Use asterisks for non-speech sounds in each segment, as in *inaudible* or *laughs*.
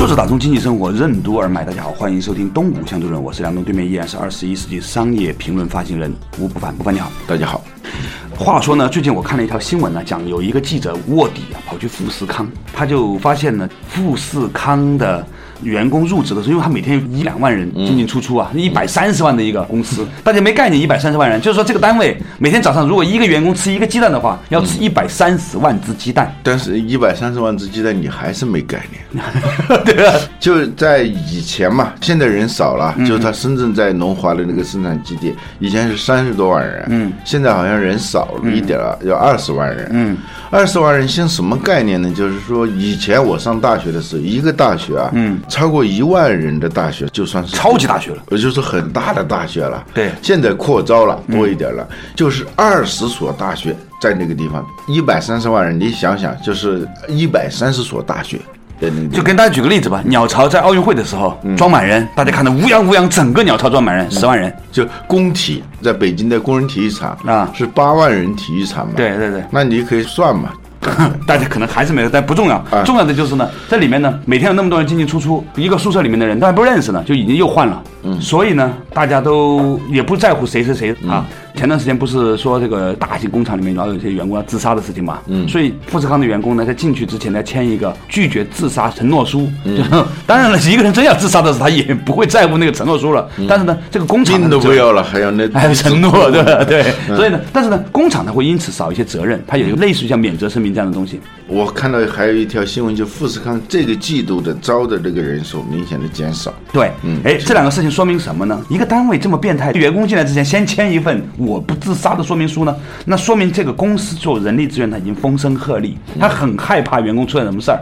作者打通经济生活任督二脉，大家好，欢迎收听东吴相对论，我是梁东，对面依然是二十一世纪商业评论发行人吴不凡，不凡你好，大家好。话说呢，最近我看了一条新闻呢，讲有一个记者卧底啊，跑去富士康，他就发现呢，富士康的。员工入职的时候，因为他每天一两万人进进出出啊，一百三十万的一个公司，大家没概念，一百三十万人，就是说这个单位每天早上如果一个员工吃一个鸡蛋的话，要吃一百三十万只鸡蛋。但是，一百三十万只鸡蛋你还是没概念。*laughs* 对啊，就在以前嘛，现在人少了，就是他深圳在龙华的那个生产基地，以前是三十多万人，嗯，现在好像人少了一点了，要二十万人，嗯，二十万人现什么概念呢？就是说以前我上大学的时候，一个大学啊，嗯。超过一万人的大学就算是超级大学了，也就是很大的大学了。对，现在扩招了多一点了，就是二十所大学在那个地方，一百三十万人，你想想，就是一百三十所大学。就跟大家举个例子吧，鸟巢在奥运会的时候装满人，大家看到乌泱乌泱，整个鸟巢装满人，十万人。就工体在北京的工人体育场啊，是八万人体育场嘛？对对对，那你可以算嘛。*laughs* 大家可能还是没有，但不重要。重要的就是呢，这里面呢，每天有那么多人进进出出，一个宿舍里面的人都还不认识呢，就已经又换了。嗯，所以呢，大家都也不在乎谁是谁啊。前段时间不是说这个大型工厂里面老有一些员工要自杀的事情嘛？嗯，所以富士康的员工呢，在进去之前呢，签一个拒绝自杀承诺书。嗯，*laughs* 当然了，一个人真要自杀的时候，他也不会在乎那个承诺书了。但是呢，这个工厂命都不要了，还要那 *laughs* 还有承诺，*laughs* 对吧？对。所以呢，但是呢，工厂呢会因此少一些责任，它有一个类似于像免责声明这样的东西。我看到还有一条新闻，就富士康这个季度的招的这个人数明显的减少。对，嗯，哎，这两个事情说明什么呢？一个单位这么变态，员工进来之前先签一份我不自杀的说明书呢，那说明这个公司做人力资源他已经风声鹤唳，他很害怕员工出现什么事儿。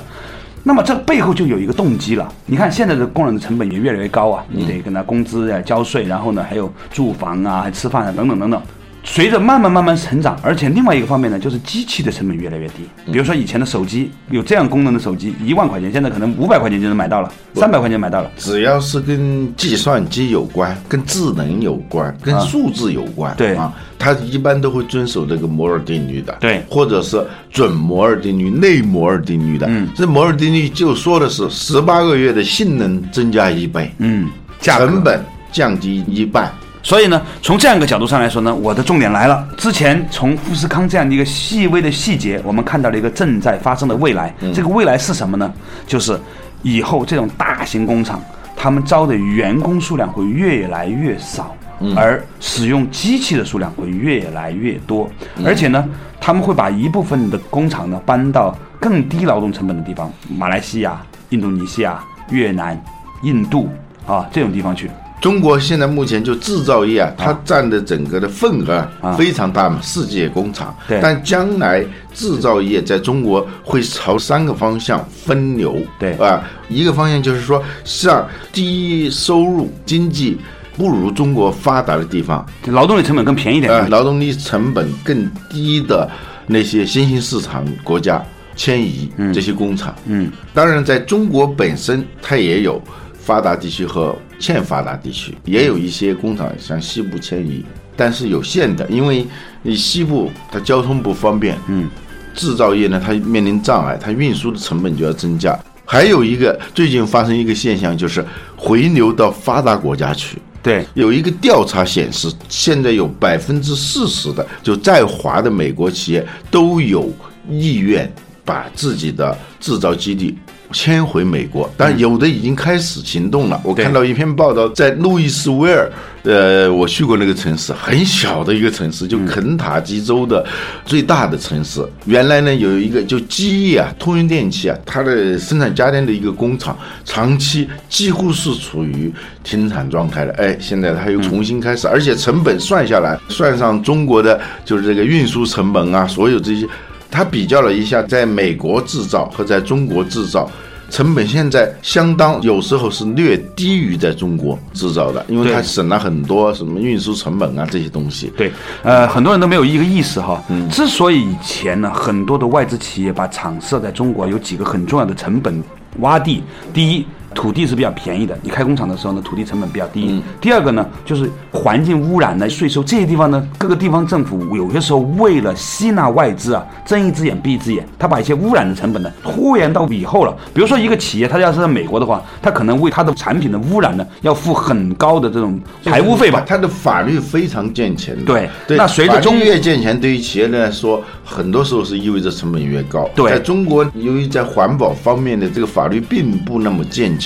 那么这背后就有一个动机了。你看现在的工人的成本也越来越高啊，你得跟他工资呀交税，然后呢还有住房啊、还吃饭啊等等等等。随着慢慢慢慢成长，而且另外一个方面呢，就是机器的成本越来越低。比如说以前的手机有这样功能的手机，一万块钱，现在可能五百块钱就能买到了，三百块钱买到了。只要是跟计算机有关、跟智能有关、跟数字有关，对啊，它一般都会遵守这个摩尔定律的，对，或者是准摩尔定律、内摩尔定律的。嗯，这摩尔定律就说的是十八个月的性能增加一倍，嗯，成本降低一半。所以呢，从这样一个角度上来说呢，我的重点来了。之前从富士康这样的一个细微的细节，我们看到了一个正在发生的未来。这个未来是什么呢？就是以后这种大型工厂，他们招的员工数量会越来越少，而使用机器的数量会越来越多。而且呢，他们会把一部分的工厂呢搬到更低劳动成本的地方，马来西亚、印度尼西亚、越南、印度啊这种地方去。中国现在目前就制造业啊，它占的整个的份额非常大嘛，世界工厂。对。但将来制造业在中国会朝三个方向分流。对。啊，一个方向就是说，像低收入经济不如中国发达的地方，劳动力成本更便宜点。呃，劳动力成本更低的那些新兴市场国家迁移这些工厂。嗯。当然，在中国本身，它也有。发达地区和欠发达地区也有一些工厂向西部迁移，但是有限的，因为你西部它交通不方便，嗯，制造业呢它面临障碍，它运输的成本就要增加。还有一个最近发生一个现象，就是回流到发达国家去。对，有一个调查显示，现在有百分之四十的就在华的美国企业都有意愿把自己的制造基地。迁回美国，但有的已经开始行动了。我看到一篇报道，在路易斯维尔，呃，我去过那个城市，很小的一个城市，就肯塔基州的最大的城市。原来呢，有一个就机业啊，通用电气啊，它的生产家电的一个工厂，长期几乎是处于停产状态的。哎，现在它又重新开始，而且成本算下来，算上中国的就是这个运输成本啊，所有这些。他比较了一下，在美国制造和在中国制造，成本现在相当，有时候是略低于在中国制造的，因为它省了很多什么运输成本啊这些东西。对，呃，很多人都没有一个意识哈。嗯之所以以前呢，很多的外资企业把厂设在中国，有几个很重要的成本洼地。第一，土地是比较便宜的，你开工厂的时候呢，土地成本比较低。第二个呢，就是环境污染呢、税收这些地方呢，各个地方政府有些时候为了吸纳外资啊，睁一只眼闭一只眼，他把一些污染的成本呢拖延到以后了。比如说一个企业，它要是在美国的话，他可能为它的产品的污染呢，要付很高的这种排污费吧。它的法律非常健全。对对，那随着中越健全，对于企业来说，很多时候是意味着成本越高。对在中国，由于在环保方面的这个法律并不那么健全，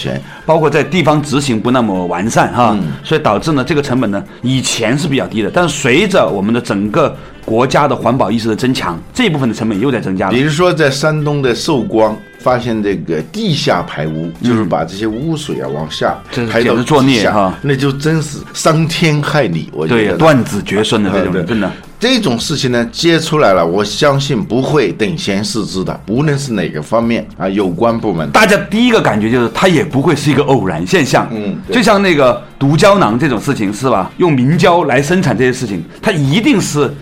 包括在地方执行不那么完善哈，所以导致呢这个成本呢以前是比较低的，但是随着我们的整个国家的环保意识的增强，这一部分的成本又在增加了比。如说在山东的寿光。发现这个地下排污，就是把这些污水啊往下排到地下孽哈那就真是伤天害理。我觉对，得断子绝孙的这种真的。这种事情呢，揭出来了，我相信不会等闲视之的，无论是哪个方面啊，有关部门。大家第一个感觉就是，它也不会是一个偶然现象。嗯就像那个毒胶囊这种事情是吧？用明胶来生产这些事情，它一定是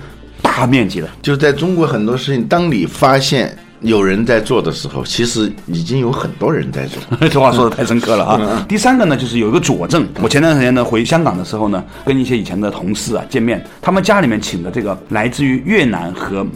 大面积的。就是在中国很多事情，当你发现有人在做的时候，其实已经有很多人在做。*laughs* 这话说的太深刻了啊！第三个呢，就是有一个佐证。我前段时间呢回香港的时候呢，跟一些以前的同事啊见面，他们家里面请的这个来自于越南和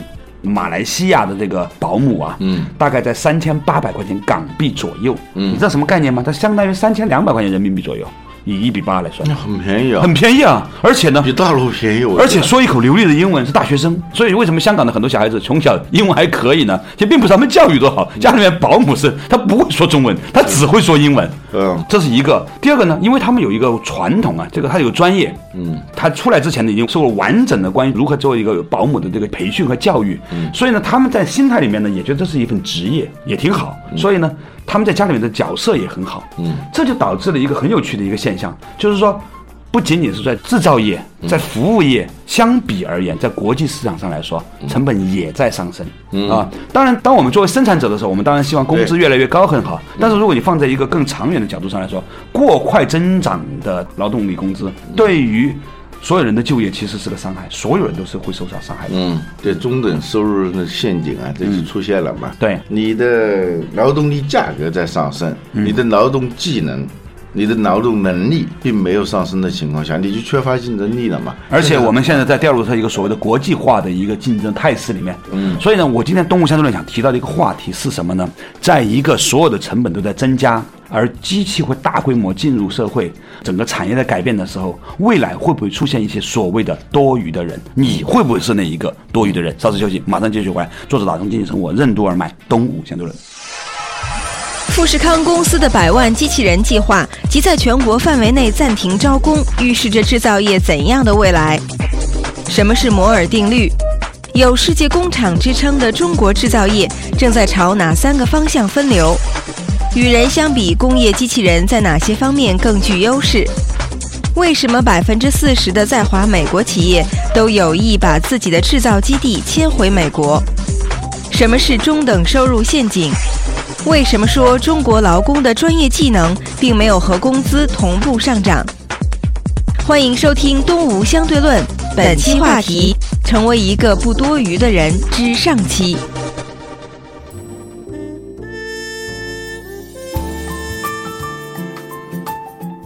马来西亚的这个保姆啊，嗯，大概在三千八百块钱港币左右。嗯，你知道什么概念吗？它相当于三千两百块钱人民币左右，以一比八来算，那很便宜啊，很便宜啊！而且呢，比大陆便宜。而且说一口流利的英文是大学生，所以为什么香港的很多小孩子从小英文还可以呢？其实并不是他们教育多好，家里面保姆是他不会说中文，他只会说英文。嗯，这是一个。第二个呢，因为他们有一个传统啊，这个他有专业，嗯，他出来之前呢已经受过完整的关于如何做一个保姆的这个培训和教育，嗯，所以呢他们在心态里面呢也觉得这是一份职业，也挺好，所以呢他们在家里面的角色也很好，嗯，这就导致了一个很有趣的一个现象，就是说。不仅仅是在制造业，在服务业相比而言，在国际市场上来说，成本也在上升、啊。当然，当我们作为生产者的时候，我们当然希望工资越来越高很好。但是如果你放在一个更长远的角度上来说，过快增长的劳动力工资对于所有人的就业其实是个伤害，所有人都是会受到伤害的。嗯，对中等收入的陷阱啊，这就出现了嘛。对你的劳动力价格在上升，你的劳动技能。你的劳动能力并没有上升的情况下，你就缺乏竞争力了嘛。而且我们现在在掉入到一个所谓的国际化的一个竞争态势里面，嗯，所以呢，我今天东吴相对论想提到的一个话题是什么呢？在一个所有的成本都在增加，而机器会大规模进入社会，整个产业在改变的时候，未来会不会出现一些所谓的多余的人？你会不会是那一个多余的人？稍事休息，马上继续回来。作者打通经济生活，任督二脉，东吴相对论。富士康公司的百万机器人计划即在全国范围内暂停招工，预示着制造业怎样的未来？什么是摩尔定律？有“世界工厂”之称的中国制造业正在朝哪三个方向分流？与人相比，工业机器人在哪些方面更具优势？为什么百分之四十的在华美国企业都有意把自己的制造基地迁回美国？什么是中等收入陷阱？为什么说中国劳工的专业技能并没有和工资同步上涨？欢迎收听《东吴相对论》，本期话题：成为一个不多余的人之上期。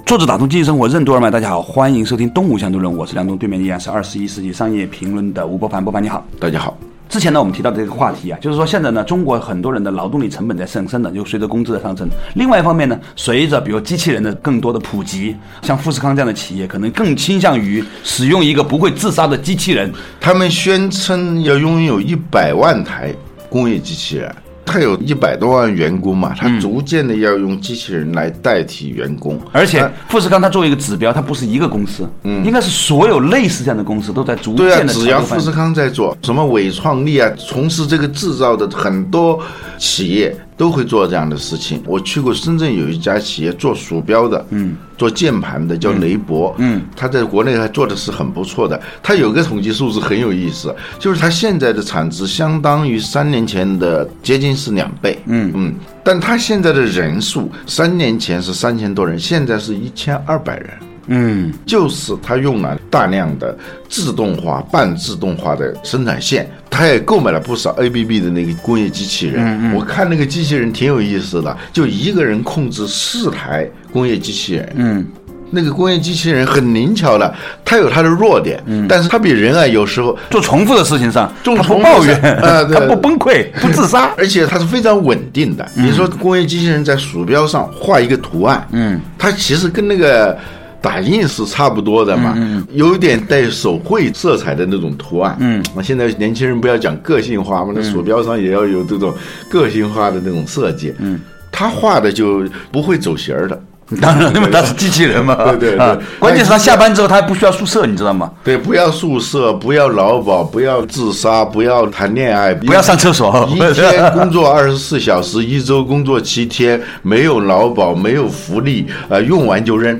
作者打通经济生活任督二脉，大家好，欢迎收听《东吴相对论》，我是梁东，对面依然是二十一世纪商业评论的吴伯凡，伯凡你好。大家好，之前呢，我们提到的这个话题啊，就是说现在呢，中国很多人的劳动力成本在上升的，就随着工资的上升。另外一方面呢，随着比如机器人的更多的普及，像富士康这样的企业，可能更倾向于使用一个不会自杀的机器人。他们宣称要拥有一百万台工业机器人，他有一百多万员工嘛，他逐渐的要用机器人来代替员工，而且富士康它作为一个指标，它不是一个公司，嗯，应该是所有类似这样的公司都在逐对啊渐，的只要富士康在做什么伟创力啊，从事这个制造的很多企业都会做这样的事情。我去过深圳有一家企业做鼠标的，嗯，做键盘的叫雷博，嗯，他在国内还做的是很不错的。他有个统计数字很有意思，就是他现在的产值相当于三年前的接近是两倍，嗯。嗯，但他现在的人数三年前是三千多人，现在是一千二百人。嗯，就是他用了大量的自动化、半自动化的生产线，他也购买了不少 ABB 的那个工业机器人。我看那个机器人挺有意思的，就一个人控制四台工业机器人。嗯，那个工业机器人很灵巧的，它有它的弱点，但是它比人啊有时候做重复的事情上，做他不重复抱怨，啊 *laughs* 对他不崩溃，不自杀。而且它是非常稳定的。比如说，工业机器人在鼠标上画一个图案，嗯，它其实跟那个打印是差不多的嘛，有一点带手绘色彩的那种图案。嗯，现在年轻人不要讲个性化嘛，那鼠标上也要有这种个性化的那种设计。嗯，他画的就不会走形儿的。当然，因为他是机器人嘛。*laughs* 对对对啊关键是他下班之后他还不需要宿舍，你知道吗？对，不要宿舍，不要劳保，不要自杀，不要谈恋爱，不要上厕所一天工作二十四小时，一周工作七天，没有劳保，没有福利，呃，用完就扔。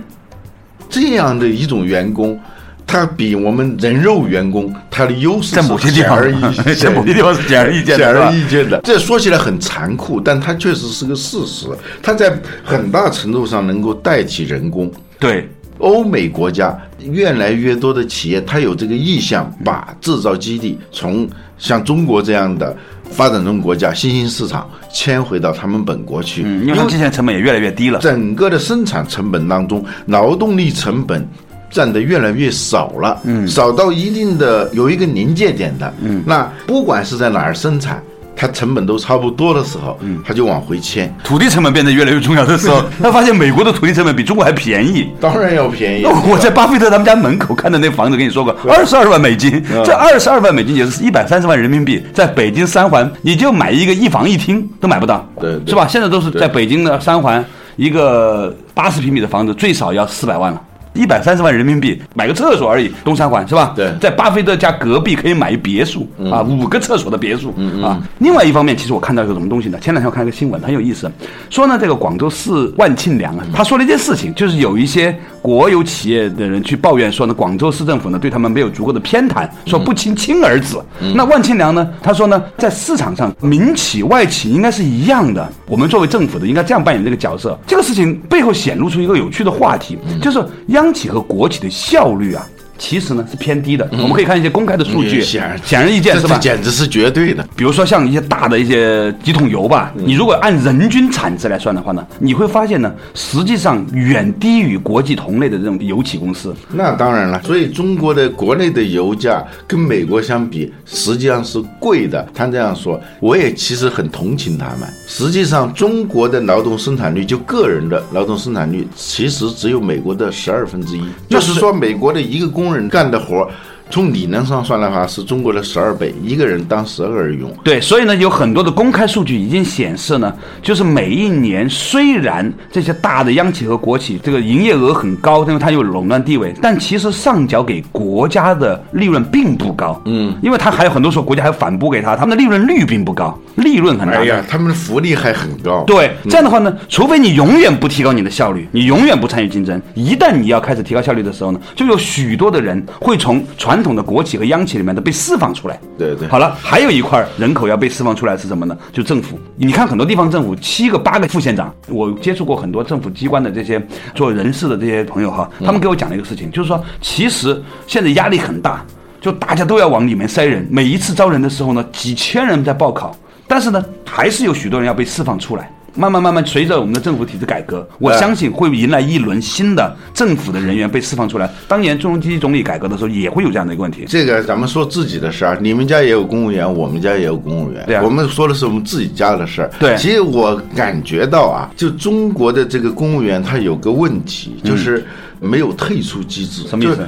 这样的一种员工，他比我们人肉员工他的优势在某些地方而易见，*laughs* 在某些地方是显而易见的显而易见的。这说起来很残酷，但它确实是个事实。它在很大程度上能够代替人工。对，欧美国家越来越多的企业，它有这个意向，把制造基地从像中国这样的发展中国家、新兴市场迁回到他们本国去，嗯，因为现在成本也越来越低了。整个的生产成本当中，劳动力成本占的越来越少了，嗯，少到一定的有一个临界点的，嗯，那不管是在哪儿生产，它成本都差不多的时候，嗯，他就往回迁，土地成本变得越来越重要的时候，*laughs* 他发现美国的土地成本比中国还便宜。当然要便宜。我在巴菲特他们家门口看的那房子，跟你说过，二十二万美金，这二十二万美金也是一百三十万人民币，在北京三环，你就买一个一房一厅都买不到，对对是吧？现在都是在北京的三环，一个八十平米的房子最少要四百万了。一百三十万人民币买个厕所而已，东三环是吧？对嗯在巴菲特家隔壁可以买一别墅、啊，五个厕所的别墅、啊。另外一方面，其实我看到一个什么东西呢？前两天我看了一个新闻，很有意思，说呢这个广州市万庆良啊，他说了一件事情，就是有一些国有企业的人去抱怨说呢，广州市政府呢对他们没有足够的偏袒，说不亲亲儿子。那万庆良呢，他说呢，在市场上民企外企应该是一样的，我们作为政府的应该这样扮演这个角色。这个事情背后显露出一个有趣的话题，就是央央企和国企的效率啊。其实呢是偏低的，我们可以看一些公开的数据，嗯显而显而易见这是吧？简直是绝对的。比如说像一些大的一些几桶油吧，你如果按人均产值来算的话呢，你会发现呢，实际上远低于国际同类的这种油企公司。那当然了，所以中国的国内的油价跟美国相比，实际上是贵的。他这样说，我也其实很同情他们。实际上，中国的劳动生产率，就个人的劳动生产率，其实只有美国的十二分之一。就是说，美国的一个工工人干的活，从理论上算的话，是中国的十二倍，一个人当十二个人用。对，所以呢，有很多的公开数据已经显示呢，就是每一年虽然这些大的央企和国企这个营业额很高，因为它有垄断地位，但其实上缴给国家的利润并不高。嗯，因为它还有很多时候国家还反拨给他，他们的利润率并不高，利润很大。哎呀，他们的福利还很高。对，这样的话呢，除非你永远不提高你的效率，你永远不参与竞争，一旦你要开始提高效率的时候呢，就有许多的人会从传统的国企和央企里面的被释放出来。对对好了，还有一块人口要被释放出来是什么呢？就政府。你看很多地方政府七个八个副县长，我接触过很多政府机关的这些做人事的这些朋友哈，他们给我讲了一个事情，就是说其实现在压力很大，就大家都要往里面塞人，每一次招人的时候呢，几千人在报考，但是呢，还是有许多人要被释放出来。慢慢慢慢，随着我们的政府体制改革，我相信会迎来一轮新的政府的人员被释放出来。当年朱镕基总理改革的时候，也会有这样的一个问题。这个咱们说自己的事儿，你们家也有公务员，我们家也有公务员。对啊我们说的是我们自己家的事儿。对其实我感觉到啊，就中国的这个公务员，他有个问题，就是没有退出机制。什么意思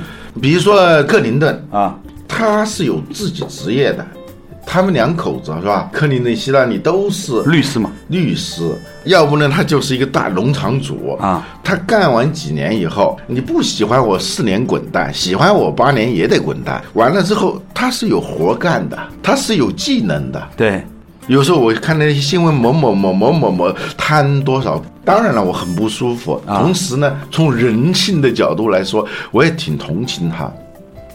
比如说克林顿啊，他是有自己职业的，他们两口子是吧？克林顿、希拉里都是律师嘛，律师，要不呢他就是一个大农场主啊。他干完几年以后，你不喜欢我四年滚蛋，喜欢我八年也得滚蛋。完了之后，他是有活干的，他是有技能的。对，有时候我看那些新闻，某某某某某某贪多少，当然了，我很不舒服。啊同时呢，从人性的角度来说，我也挺同情他，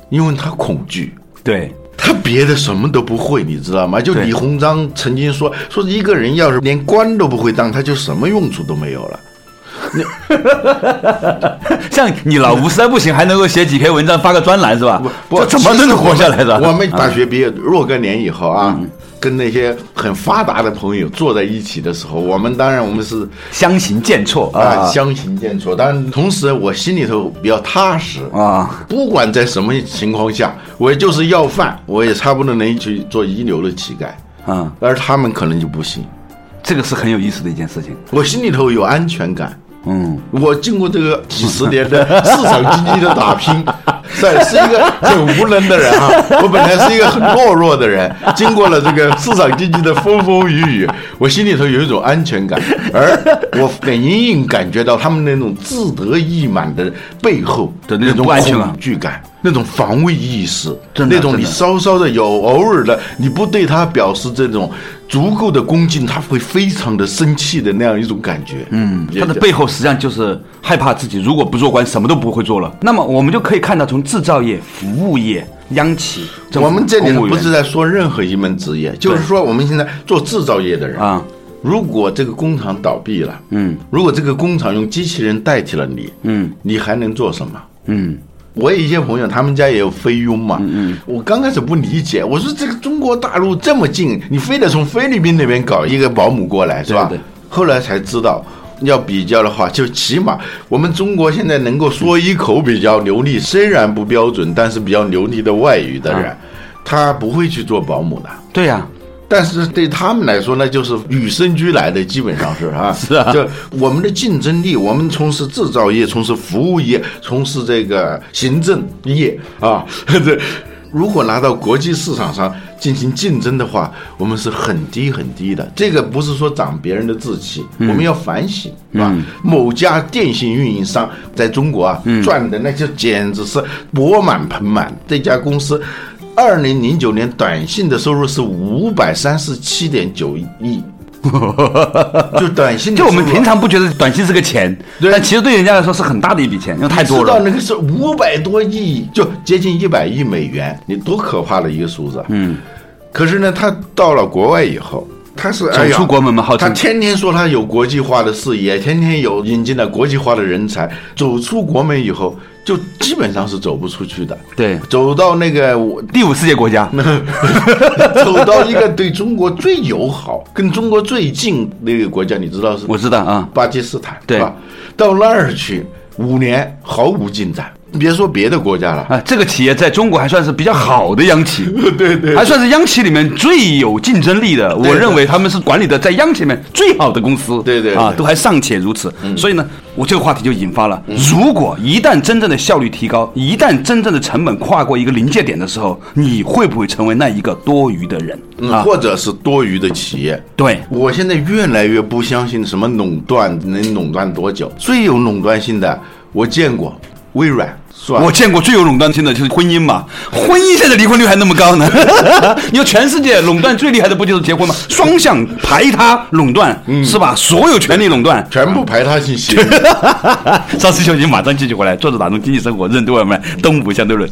因为他恐惧。对，他别的什么都不会，你知道吗？就李鸿章曾经说，说一个人要是连官都不会当，他就什么用处都没有了。*laughs* 像你老吴实在不行，还能够写几篇文章，发个专栏是吧？不，不怎么能活下来的？我们大学毕业若干年以后啊，跟那些很发达的朋友坐在一起的时候，我们当然我们是相形见绌啊啊相形见绌，但同时我心里头比较踏实。啊！不管在什么情况下，我就是要饭，我也差不多能去做一流的乞丐。啊，而他们可能就不行。这个是很有意思的一件事情。我心里头有安全感。嗯，我经过这个几十年的市场经济的打拼，是是一个 *laughs* 很无能的人啊。我本来是一个很懦弱的人，经过了这个市场经济的风风雨雨，我心里头有一种安全感，而我隐隐感觉到他们那种自得意满的背后的那种恐惧感。那种防卫意识，那种你稍稍的有偶尔的，你不对他表示这种足够的恭敬，他会非常的生气的那样一种感觉。嗯，他的背后实际上就是害怕自己如果不做官，什么都不会做了。那么我们就可以看到，从制造业、服务业、央企，我们这里不是在说任何一门职业，就是说我们现在做制造业的人啊，如果这个工厂倒闭了，嗯，如果这个工厂用机器人代替了你，嗯，你还能做什么？嗯，我有一些朋友，他们家也有菲佣嘛。嗯嗯，我刚开始不理解，我说这个中国大陆这么近，你非得从菲律宾那边搞一个保姆过来，是吧？对对后来才知道，要比较的话，就起码我们中国现在能够说一口比较流利，虽然不标准，但是比较流利的外语的人，他不会去做保姆的。对呀、但是对他们来说，那就是与生俱来的，基本上是啊。*laughs* 是啊就我们的竞争力，我们从事制造业、从事服务业、从事这个行政业啊，这 *laughs* 如果拿到国际市场上进行竞争的话，我们是很低很低的。这个不是说长别人的志气，我们要反省，是吧？某家电信运营商在中国啊，赚的那就简直是钵满盆满。这家公司。二零零九年短信的收入是五百三十七点九亿，*laughs* 就短信就我们平常不觉得短信是个钱，对但其实对人家来说是很大的一笔钱，因为太多了。知道那个是五百多亿，就接近一百亿美元，你多可怕的一个数字！嗯，可是呢，他到了国外以后，他是走出国门嘛号称他天天说他有国际化的视野，天天有引进了国际化的人才，走出国门以后，就基本上是走不出去的。对，走到那个我第五世界国家，*laughs* 走到一个对中国最友好、跟中国最近那个国家，你知道是我知道啊，巴基斯坦，对。吧？到那儿去五年毫无进展，别说别的国家了，啊，这个企业在中国还算是比较好的央企，*laughs* 对对，还算是央企里面最有竞争力的。我认为他们是管理的在央企里面最好的公司，对对对啊，都还尚且如此。所以呢，我这个话题就引发了，如果一旦真正的效率提高，一旦真正的成本跨过一个临界点的时候，你会不会成为那一个多余的人嗯，啊？或者是多余的企业。对，我现在越来越不相信什么垄断能垄断多久。最有垄断性的，我见过微软，是吧？我见过最有垄断性的就是婚姻嘛，婚姻现在离婚率还那么高呢。*laughs* 你说全世界垄断最厉害的不就是结婚吗？双向排他垄断、是吧？所有权利垄断。全部排他性协议。稍事休息，*laughs* 马上继续回来。坐着打通经济生活，任督二脉，东吴相对论。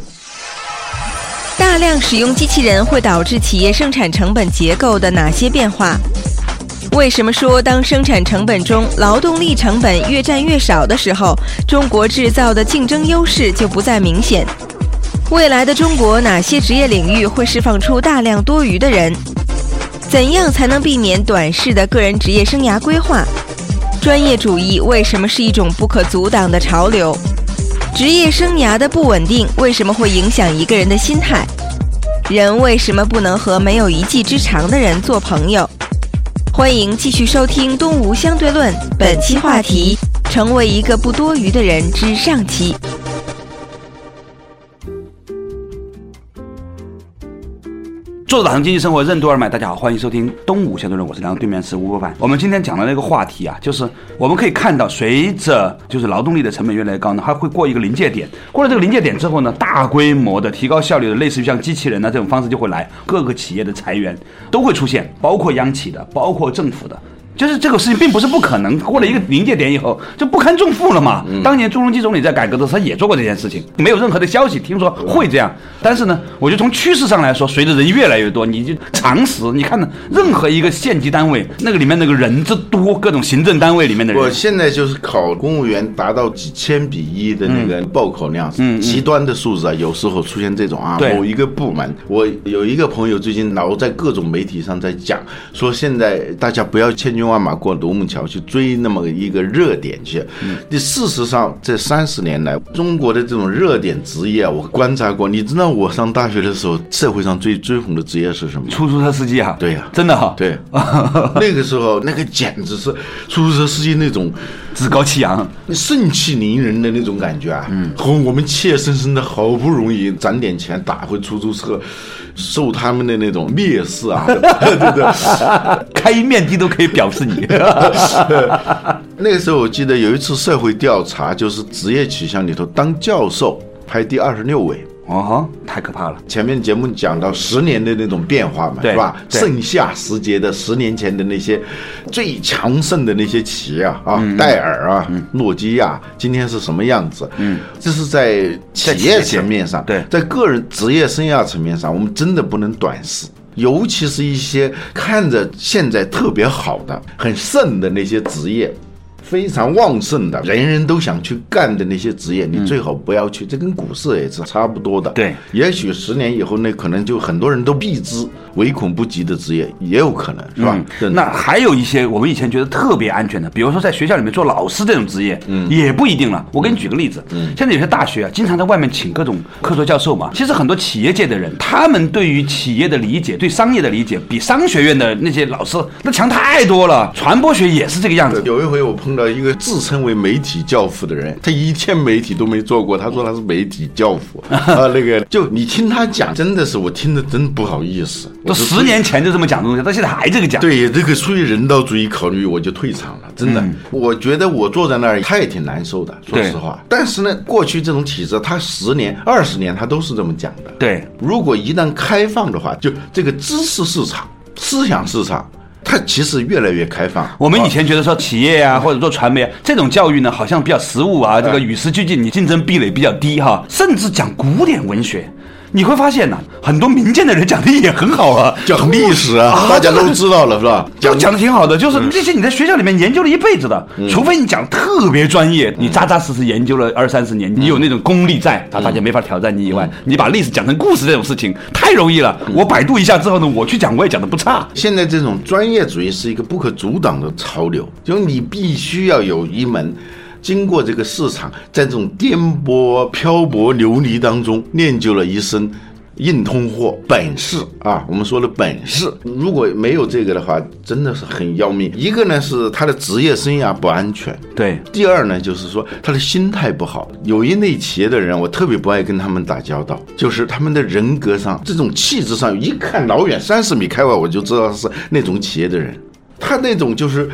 大量使用机器人会导致企业生产成本结构的哪些变化？为什么说当生产成本中劳动力成本越占越少的时候，中国制造的竞争优势就不再明显？未来的中国哪些职业领域会释放出大量多余的人？怎样才能避免短视的个人职业生涯规划？专业主义为什么是一种不可阻挡的潮流？职业生涯的不稳定为什么会影响一个人的心态？人为什么不能和没有一技之长的人做朋友？欢迎继续收听《东吴相对论》，本期话题：成为一个不多余的人之上期。做打通经济生活任督二脉，大家好，欢迎收听东吴相对论，我是梁，对面是吴伯凡。我们今天讲的那个话题啊，就是我们可以看到，随着就是劳动力的成本越来越高呢，它会过一个临界点。过了这个临界点之后呢，大规模的提高效率的，类似于像机器人呢这种方式就会来，各个企业的裁员都会出现，包括央企的，包括政府的。就是这个事情并不是不可能，过了一个临界点以后就不堪重负了嘛。当年朱镕基总理在改革的时候他也做过这件事情，没有任何的消息听说会这样。但是呢，我觉得从趋势上来说，随着人越来越多，你就常识，你看呢任何一个县级单位，那个里面那个人之多，各种行政单位里面的人，我现在就是考公务员达到几千比一的那个报考量，嗯，极端的数字啊，有时候出现这种啊，某一个部门，我有一个朋友最近老在各种媒体上在讲，说现在大家不要千军。万马过独木桥去追那么一个热点去，你事实上这三十年来，中国的这种热点职业，我观察过。你知道我上大学的时候，社会上最追捧的职业是什么？出租车司机啊！对呀，真的哈。对，*laughs* 那个时候那个简直是出租车司机那种趾高气扬、盛气凌人的那种感觉啊！嗯，和我们怯生生的好不容易攒点钱打回出租车。受他们的那种蔑视啊，对 *laughs* 对，开面的都可以表示你。*laughs* 那个时候我记得有一次社会调查，就是职业取向里头，当教授排第二十六位。哦哈，太可怕了！前面节目讲到十年的那种变化嘛，是吧？盛夏时节的十年前的那些最强盛的那些企业啊，啊，戴尔啊，诺基亚，今天是什么样子？嗯，这是在企业层面上，对，在个人职业生涯层面上，我们真的不能短视，尤其是一些看着现在特别好的、很盛的那些职业。非常旺盛的，人人都想去干的那些职业，你最好不要去。这跟股市也是差不多的。对，也许十年以后，呢可能就很多人都避之唯恐不及的职业也有可能，是吧？那还有一些我们以前觉得特别安全的，比如说在学校里面做老师这种职业，嗯，也不一定了。我给你举个例子，嗯，现在有些大学啊，经常在外面请各种客座教授嘛。其实很多企业界的人，他们对于企业的理解、对商业的理解，比商学院的那些老师那强太多了。传播学也是这个样子。有一回我碰。到一个自称为媒体教父的人，他一天媒体都没做过，他说他是媒体教父 *laughs* 啊。那个就你听他讲，真的是我听的真不好意思。都十年前就这么讲东西，到现在还这个讲。对，这个出于人道主义考虑，我就退场了。真的，我觉得我坐在那儿，他也挺难受的，说实话。但是呢，过去这种体制，他十年、二十年，他都是这么讲的。对，如果一旦开放的话，就这个知识市场、思想市场。它其实越来越开放。我们以前觉得说企业啊，或者做传媒啊，这种教育呢，好像比较实务啊，这个与时俱进，你竞争壁垒比较低哈，甚至讲古典文学。你会发现呢，很多民间的人讲的也很好啊，讲历史啊，大家都知道了是吧？讲讲的挺好的，就是这些你在学校里面研究了一辈子的，除非你讲特别专业，你扎扎实实研究了二三十年，你有那种功力在，他大家没法挑战你以外，你把历史讲成故事这种事情太容易了。我百度一下之后呢，我去讲我也讲的不差。现在这种专业主义是一个不可阻挡的潮流，就你必须要有一门。经过这个市场，在这种颠簸、漂泊、流离当中，练就了一身硬通货本事啊！我们说的本事，如果没有这个的话，真的是很要命。一个呢是他的职业生涯不安全，对；第二呢就是说他的心态不好。有一类企业的人，我特别不爱跟他们打交道，就是他们的人格上、这种气质上，一看老远三十米开外，我就知道是那种企业的人。他那种就是。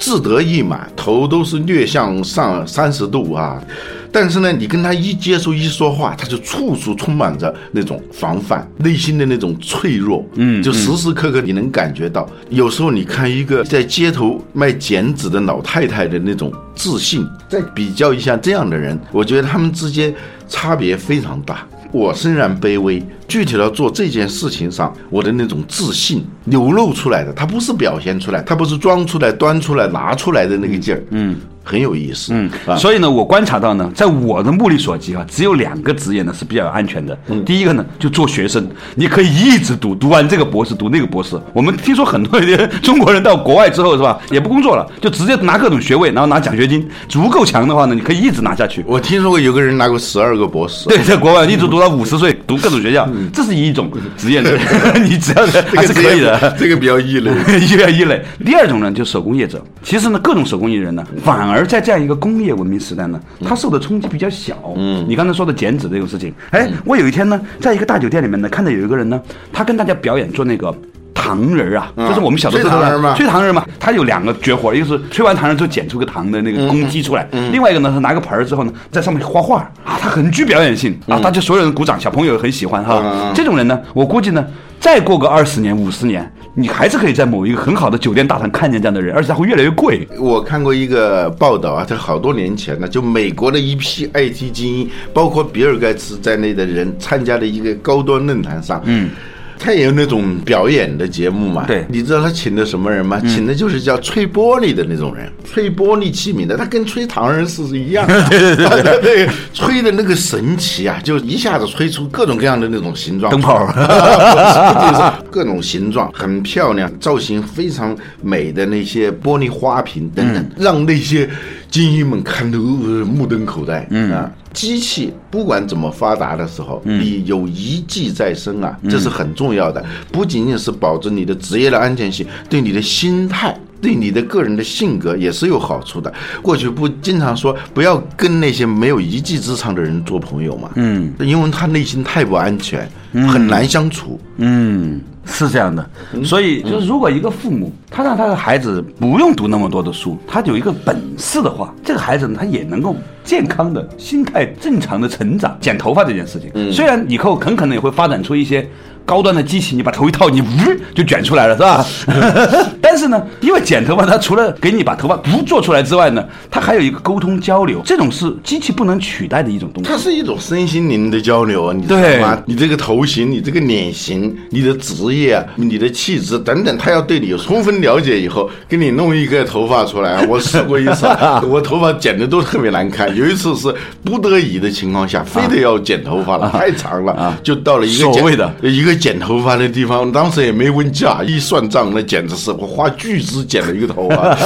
志得意满，头都是略向上三十度啊！但是呢，你跟他一接触一说话，他就处处充满着那种防范，内心的那种脆弱，嗯，就时时刻刻你能感觉到。有时候你看一个在街头卖剪纸的老太太的那种自信，再比较一下这样的人，我觉得他们之间差别非常大。我虽然卑微，具体到做这件事情上，我的那种自信流露出来的，它不是表现出来，它不是装出来、端出来、拿出来的那个劲儿，嗯。很有意思，嗯，所以呢，我观察到呢，在我的目力所及啊，只有两个职业呢是比较安全的。嗯，第一个呢，就做学生，你可以一直读，读完这个博士，读那个博士。我们听说很多中国人到国外之后是吧，也不工作了，就直接拿各种学位，然后拿奖学金，足够强的话呢，你可以一直拿下去。我听说过有个人拿过十二个博士，对，在国外一直读到五十岁，读各种学校，这是一种职业，*laughs* 你只要还是可以的，这个比较异类，*laughs* 比较异类。第二种呢，就手工业者，其实呢，各种手工艺人呢，反而。而在这样一个工业文明时代呢，它受的冲击比较小。嗯，你刚才说的剪纸这种事情，哎，我有一天呢，在一个大酒店里面呢，看到有一个人呢，他跟大家表演做那个。糖人儿啊，就是我们小的时候吹糖人嘛吹糖人嘛，他有两个绝活，一个是吹完糖人之后剪出个糖的那个公鸡出来，另外一个呢是拿个盆儿之后呢，在上面画画啊，他很具表演性啊，大家所有人鼓掌，小朋友也很喜欢哈。这种人呢，我估计呢，再过个二十年、五十年，你还是可以在某一个很好的酒店大堂看见这样的人，而且他会越来越贵。我看过一个报道啊，这好多年前呢，就美国的一批 IT 精英，包括比尔盖茨在内的人参加了一个高端论坛上，嗯。他也有那种表演的节目嘛？对你知道他请的什么人吗？请的就是叫吹玻璃的那种人，吹玻璃器皿的，他跟吹糖人是一样 *laughs* 的。对对对对，吹的那个神奇啊，就一下子吹出各种各样的那种形状，灯泡 *laughs* 各种形状，很漂亮，造型非常美的那些玻璃花瓶等等，让那些精英们看得呃目瞪口呆。嗯啊，机器不管怎么发达的时候，你有一技在身啊，这是很重要的。不仅仅是保证你的职业的安全性，对你的心态。对你的个人的性格也是有好处的。过去不经常说不要跟那些没有一技之长的人做朋友嘛？嗯，因为他内心太不安全，很难相处。嗯，是这样的。所以，就是如果一个父母他让他的孩子不用读那么多的书，他有一个本事的话，这个孩子呢，他也能够健康的心态正常的成长。剪头发这件事情，虽然以后很可能也会发展出一些。高端的机器，你把头一套，你呜就卷出来了，是吧？*laughs* 但是呢，因为剪头发，它除了给你把头发不做出来之外呢，它还有一个沟通交流，这种是机器不能取代的一种东西。它是一种身心灵的交流啊，你知道吗？你这个头型，你这个脸型，你的职业啊，你的气质等等，他要对你有充分了解以后，给你弄一个头发出来。*laughs* 我试过一次，我头发剪的都特别难看。有一次是不得已的情况下，非得要剪头发了，太长了，就到了一个所谓的一个。剪头发的地方，当时也没问价，一算账，那简直是我花巨资剪了一个头发。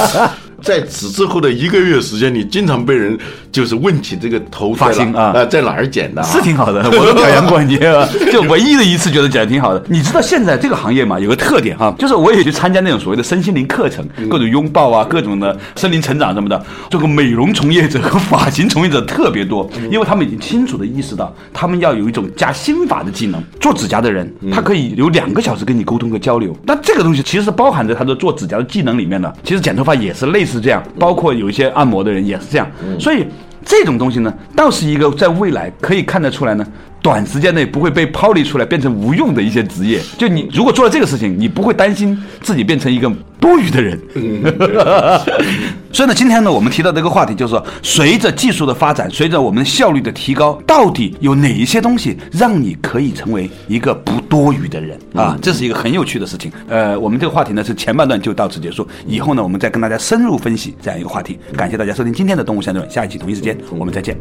在此之后的一个月时间里，经常被人就是问起这个头发型啊，呃，在哪儿剪的？是挺好的，我都表扬过你，*laughs* 就唯一的一次觉得剪的挺好的。你知道现在这个行业嘛，有个特点哈，就是我也去参加那种所谓的身心灵课程，各种拥抱啊，各种的森林成长什么的。这个美容从业者和发型从业者特别多，因为他们已经清楚的意识到，他们要有一种加心法的技能。做指甲的人，他可以有两个小时跟你沟通和交流。那这个东西其实是包含在他的做指甲的技能里面的。其实剪头发也是类似。是这样，包括有一些按摩的人也是这样，所以这种东西呢，倒是一个在未来可以看得出来呢，短时间内不会被抛离出来变成无用的一些职业。就你如果做了这个事情，你不会担心自己变成一个多余的人。所以呢，今天呢，我们提到这个话题就是说，随着技术的发展，随着我们效率的提高，到底有哪一些东西让你可以成为一个不多余的人啊？这是一个很有趣的事情。呃，我们这个话题呢是前半段就到此结束，以后呢我们再跟大家深入分析这样一个话题。感谢大家收听今天的动物相对论，下一期同一时间我们再见。